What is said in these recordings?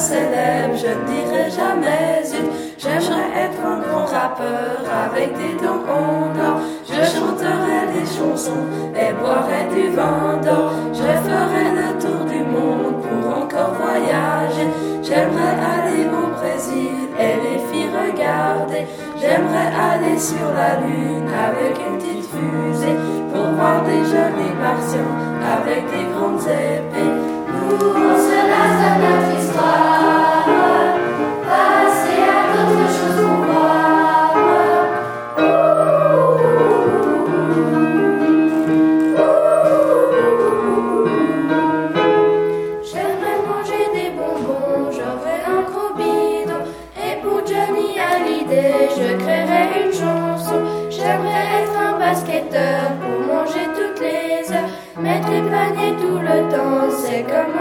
Célèbre, je ne dirai jamais zut. J'aimerais être un grand rappeur avec des dents en or. Je chanterai des chansons et boirai du vin d'or. Je ferai le tour du monde pour encore voyager. J'aimerais aller au Brésil et les filles regarder. J'aimerais aller sur la lune avec une petite fusée pour voir des jolis martiens avec des grandes épées. Nous, J'aimerais manger des bonbons, j'aurais un gros bidon. Et pour Johnny Hallyday, je créerais une chanson. J'aimerais être un basketteur pour manger toutes les heures. Mettre les paniers tout le temps, c'est comme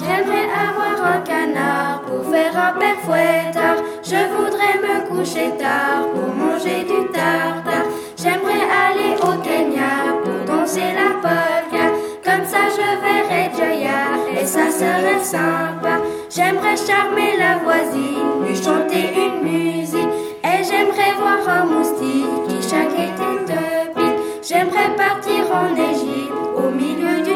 J'aimerais avoir un canard pour faire un père fouettard. Je voudrais me coucher tard pour manger du tartare. J'aimerais aller au Kenya pour danser la polka. Comme ça, je verrais Jaya et ça serait sympa. J'aimerais charmer la voisine, lui chanter une musique. Et j'aimerais voir un moustique qui chaque été te pique. J'aimerais partir en Égypte au milieu du